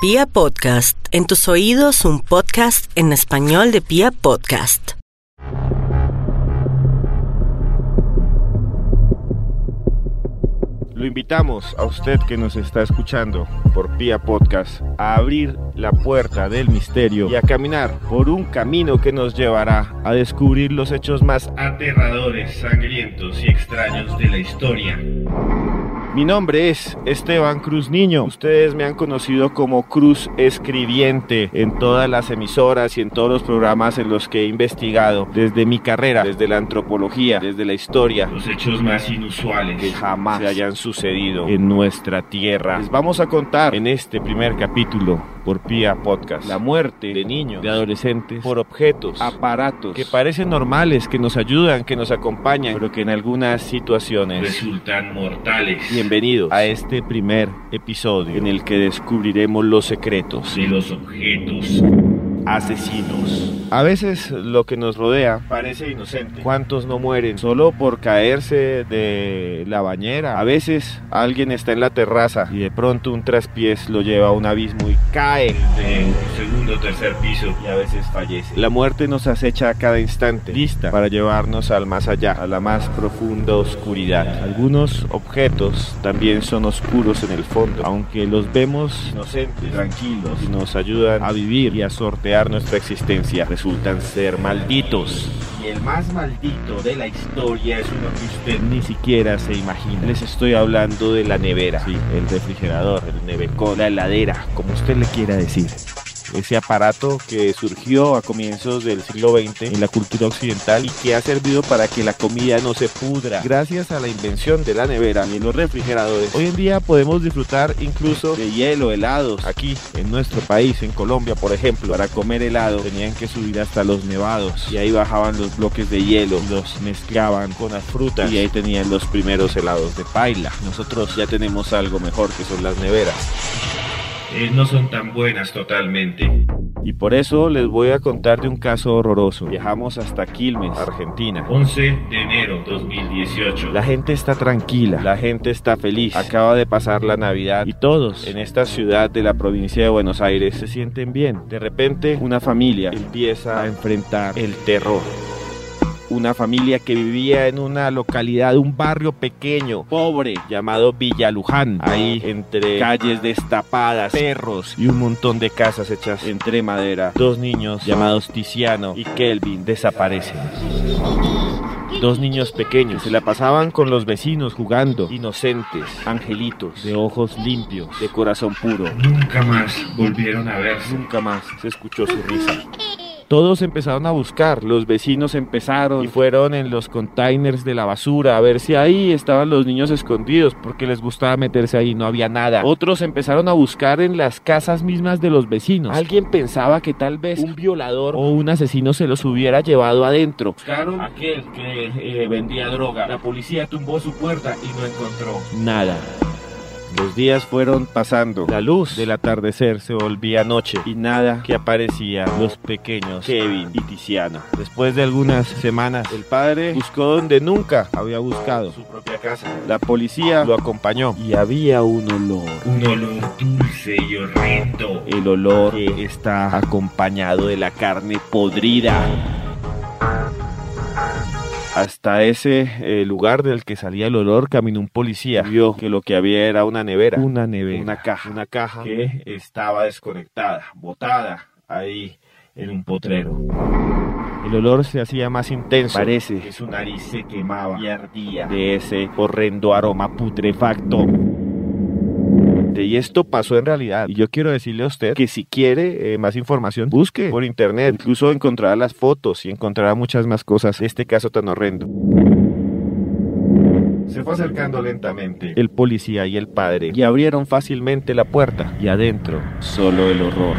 Pia Podcast, en tus oídos un podcast en español de Pia Podcast. Lo invitamos a usted que nos está escuchando por Pia Podcast a abrir la puerta del misterio y a caminar por un camino que nos llevará a descubrir los hechos más aterradores, sangrientos y extraños de la historia. Mi nombre es Esteban Cruz Niño. Ustedes me han conocido como Cruz Escribiente en todas las emisoras y en todos los programas en los que he investigado desde mi carrera, desde la antropología, desde la historia, los hechos más inusuales que jamás se hayan sucedido en nuestra tierra. Les vamos a contar en este primer capítulo por Pia Podcast la muerte de niños, de adolescentes por objetos, aparatos que parecen normales, que nos ayudan, que nos acompañan, pero que en algunas situaciones resultan mortales. Bienvenidos a este primer episodio en el que descubriremos los secretos de los objetos asesinos. A veces lo que nos rodea parece inocente. ¿Cuántos no mueren solo por caerse de la bañera? A veces alguien está en la terraza y de pronto un traspiés lo lleva a un abismo y cae de un segundo o tercer piso y a veces fallece. La muerte nos acecha a cada instante, lista para llevarnos al más allá, a la más profunda oscuridad. Algunos objetos también son oscuros en el fondo, aunque los vemos inocentes, tranquilos y nos ayudan a vivir y a sortear nuestra existencia resultan ser malditos. Y el más maldito de la historia es uno que usted ni siquiera se imagina. Les estoy hablando de la nevera, sí, el refrigerador, el nevecón, la heladera, como usted le quiera decir ese aparato que surgió a comienzos del siglo XX en la cultura occidental y que ha servido para que la comida no se pudra. Gracias a la invención de la nevera y los refrigeradores, hoy en día podemos disfrutar incluso de hielo, helados. Aquí en nuestro país, en Colombia, por ejemplo, para comer helado tenían que subir hasta los nevados y ahí bajaban los bloques de hielo, los mezclaban con las frutas y ahí tenían los primeros helados de paila. Nosotros ya tenemos algo mejor que son las neveras. Eh, no son tan buenas totalmente. Y por eso les voy a contar de un caso horroroso. Viajamos hasta Quilmes, Argentina. 11 de enero 2018. La gente está tranquila, la gente está feliz. Acaba de pasar la Navidad y todos en esta ciudad de la provincia de Buenos Aires se sienten bien. De repente una familia empieza a enfrentar el terror una familia que vivía en una localidad, un barrio pequeño, pobre, llamado Villa Luján. Ahí, entre calles destapadas, perros y un montón de casas hechas entre madera, dos niños llamados Tiziano y Kelvin desaparecen. Dos niños pequeños se la pasaban con los vecinos jugando, inocentes, angelitos, de ojos limpios, de corazón puro. Nunca más volvieron a verse. Nunca más se escuchó su risa. Todos empezaron a buscar, los vecinos empezaron y fueron en los containers de la basura a ver si ahí estaban los niños escondidos porque les gustaba meterse ahí, no había nada. Otros empezaron a buscar en las casas mismas de los vecinos. Alguien pensaba que tal vez un violador o un asesino se los hubiera llevado adentro. Buscaron a aquel que eh, vendía droga. La policía tumbó su puerta y no encontró nada. Los días fueron pasando, la luz del atardecer se volvía noche y nada que aparecía los pequeños Kevin y Tiziano. Después de algunas semanas, el padre buscó donde nunca había buscado, su propia casa. La policía lo acompañó y había un olor, un olor dulce y horrendo, el olor que está acompañado de la carne podrida. Hasta ese eh, lugar del que salía el olor caminó un policía. Vio que lo que había era una nevera. Una nevera. Una caja. Una caja que estaba desconectada, botada ahí en un potrero. El olor se hacía más intenso. Parece que su nariz se quemaba y ardía de ese horrendo aroma putrefacto. Y esto pasó en realidad. Y yo quiero decirle a usted que si quiere eh, más información, busque por internet. Incluso encontrará las fotos y encontrará muchas más cosas de este caso tan horrendo. Se fue acercando lentamente el policía y el padre y abrieron fácilmente la puerta y adentro solo el horror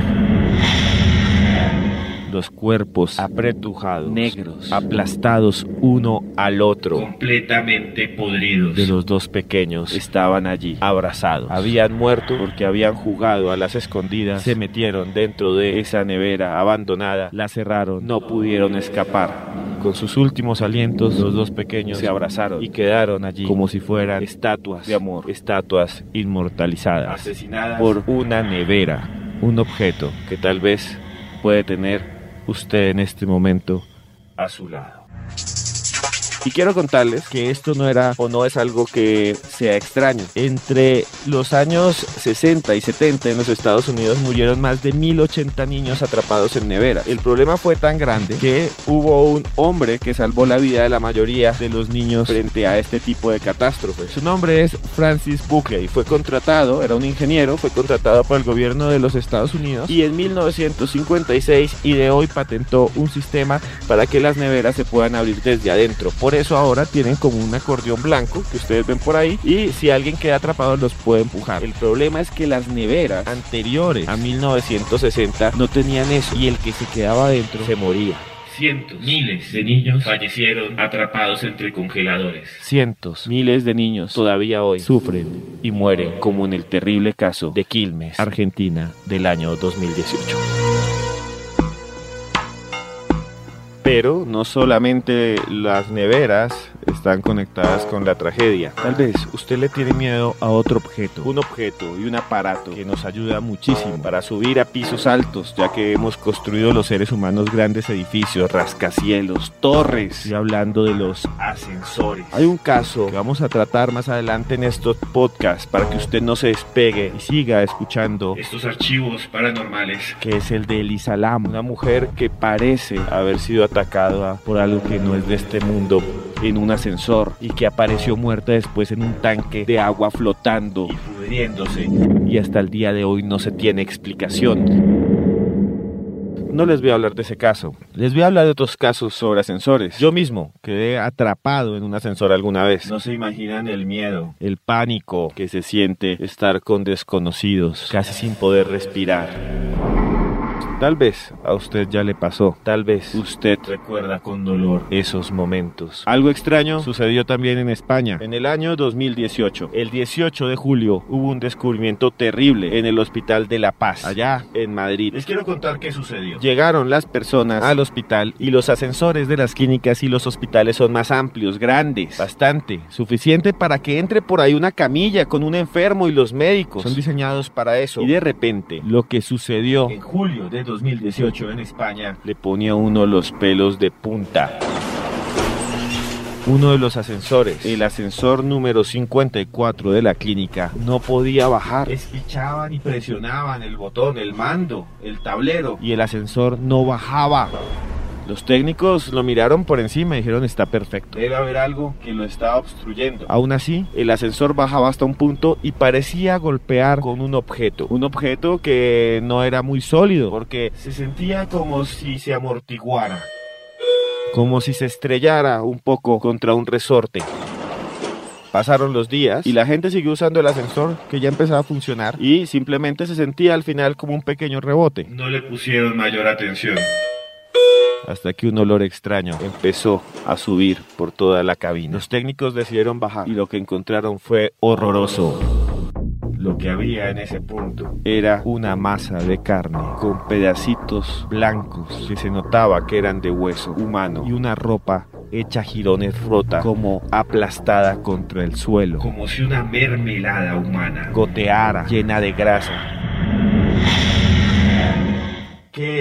los cuerpos apretujados, negros, aplastados uno al otro, completamente podridos. De los dos pequeños estaban allí, abrazados. Habían muerto porque habían jugado a las escondidas, se metieron dentro de esa nevera abandonada, la cerraron, no pudieron escapar. Con sus últimos alientos, los dos pequeños se abrazaron y quedaron allí como si fueran estatuas de amor, estatuas inmortalizadas, asesinadas por una nevera un objeto que tal vez puede tener usted en este momento a su lado. Y quiero contarles que esto no era o no es algo que sea extraño. Entre los años 60 y 70 en los Estados Unidos murieron más de 1080 niños atrapados en nevera. El problema fue tan grande que hubo un hombre que salvó la vida de la mayoría de los niños frente a este tipo de catástrofes. Su nombre es Francis Buckley. Fue contratado, era un ingeniero, fue contratado por el gobierno de los Estados Unidos y en 1956 ideó y patentó un sistema para que las neveras se puedan abrir desde adentro. Por eso ahora tienen como un acordeón blanco que ustedes ven por ahí y si alguien queda atrapado los puede empujar. El problema es que las neveras anteriores a 1960 no tenían eso y el que se quedaba adentro se moría. Cientos, miles de niños fallecieron atrapados entre congeladores. Cientos, miles de niños todavía hoy sufren y mueren como en el terrible caso de Quilmes, Argentina, del año 2018. Pero no solamente las neveras están conectadas con la tragedia. Tal vez usted le tiene miedo a otro objeto, un objeto y un aparato que nos ayuda muchísimo para subir a pisos altos, ya que hemos construido los seres humanos grandes edificios, rascacielos, torres. Y hablando de los ascensores. Hay un caso que vamos a tratar más adelante en estos podcasts para que usted no se despegue y siga escuchando Estos archivos paranormales que es el de Elisa Lam, una mujer que parece haber sido atacada por algo que no es de este mundo en un ascensor y que apareció muerta después en un tanque de agua flotando y pudriéndose. y hasta el día de hoy no se tiene explicación. No les voy a hablar de ese caso, les voy a hablar de otros casos sobre ascensores. Yo mismo quedé atrapado en un ascensor alguna vez. No se imaginan el miedo. El pánico que se siente estar con desconocidos, casi sin poder respirar. Tal vez a usted ya le pasó, tal vez usted Recuerda con dolor. esos momentos. Algo extraño sucedió también en España. En el año 2018, el 18 de julio, hubo un descubrimiento terrible en el Hospital de La Paz, allá en Madrid. Les quiero contar qué sucedió. Llegaron las personas al hospital y los ascensores de las clínicas y los hospitales son más amplios, grandes, bastante, suficiente para que entre por ahí una camilla con un enfermo y los médicos. Son diseñados para eso. Y de repente, lo que sucedió En julio de 2018 en España, le ponía a uno los pelos de punta. Uno de los ascensores, el ascensor número 54 de la clínica, no podía bajar espichaban y presionaban el botón, el mando, el tablero. y el ascensor no bajaba. Los técnicos lo miraron por encima y dijeron está perfecto. Debe haber algo que lo estaba obstruyendo. Aún así, el ascensor bajaba hasta un punto y parecía golpear con un objeto. Un objeto que no era muy sólido, porque Se sentía como si se amortiguara. como si se estrellara un poco contra un resorte. Pasaron los días y la gente siguió usando el ascensor que ya empezaba a funcionar y simplemente se sentía al final como un pequeño rebote. No le pusieron mayor atención. Hasta que un olor extraño empezó a subir por toda la cabina. Los técnicos decidieron bajar y lo que encontraron fue horroroso. Lo que había en ese punto. Era una masa de carne con pedacitos blancos que se notaba que eran de hueso humano y una ropa hecha jirones rota como aplastada contra el suelo. Como si una mermelada humana. Goteara llena de grasa.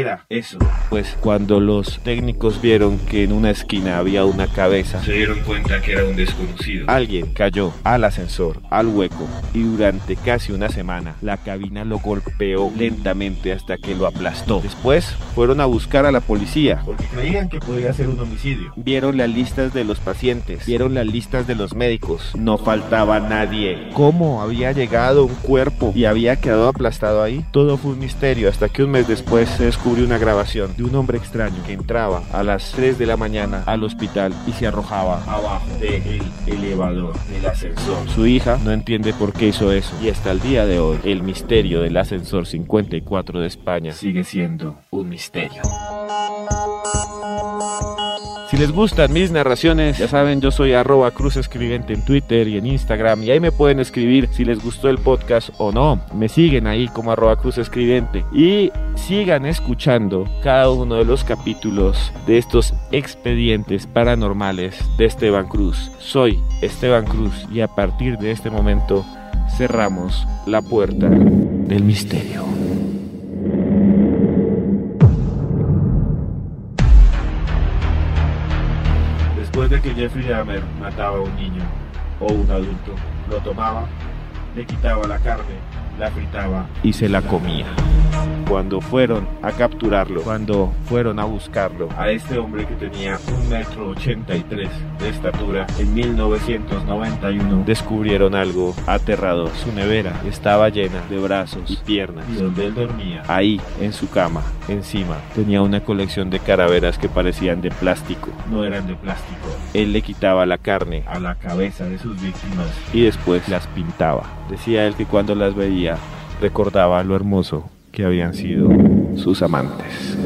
¿Qué era eso? Pues cuando los técnicos vieron que en una esquina había una cabeza, Se dieron cuenta que era un desconocido. Alguien cayó al ascensor, al hueco, y durante casi una semana la cabina lo golpeó lentamente hasta que lo aplastó. Después fueron a buscar a la policía. Porque creían que podía ser un homicidio. Vieron las listas de los pacientes, vieron las listas de los médicos. No faltaba nadie. ¿Cómo había llegado un cuerpo y había quedado aplastado ahí? Todo fue un misterio hasta que un mes después se descubrió una grabación de un hombre extraño que entraba a las 3 de la mañana al hospital y se arrojaba Abajo del elevador, del ascensor. Su hija no entiende por qué hizo eso y hasta el día de hoy el misterio del ascensor 54 de España Sigue siendo un misterio. Les gustan mis narraciones, ya saben, yo soy arroba cruz escribente en Twitter y en Instagram y ahí me pueden escribir si les gustó el podcast o no. Me siguen ahí como arroba cruz escribente y sigan escuchando cada uno de los capítulos de estos expedientes paranormales de Esteban Cruz. Soy Esteban Cruz y a partir de este momento cerramos la puerta del misterio. Que Jeffrey Dahmer mataba a un niño o un adulto, lo tomaba, le quitaba la carne, la fritaba y se la comía. Cuando fueron a capturarlo, cuando fueron a buscarlo, a este hombre que tenía un metro ochenta y tres de estatura, en 1991 descubrieron algo aterrador. Su nevera estaba llena de brazos y piernas. Y donde él dormía, ahí en su cama, encima, tenía una colección de calaveras que parecían de plástico. No eran de plástico. Él le quitaba la carne a la cabeza de sus víctimas y después las pintaba. Decía él que cuando las veía recordaba lo hermoso que habían sido sus amantes.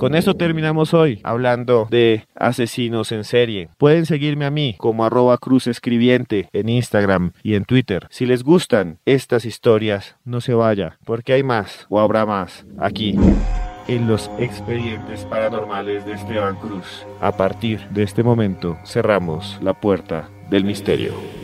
Con eso terminamos hoy hablando de asesinos en serie. Pueden seguirme a mí como arroba cruz escribiente en Instagram y en Twitter. Si les gustan estas historias, no se vaya, porque hay más o habrá más aquí en los expedientes paranormales de Esteban Cruz. A partir de este momento cerramos la puerta del misterio.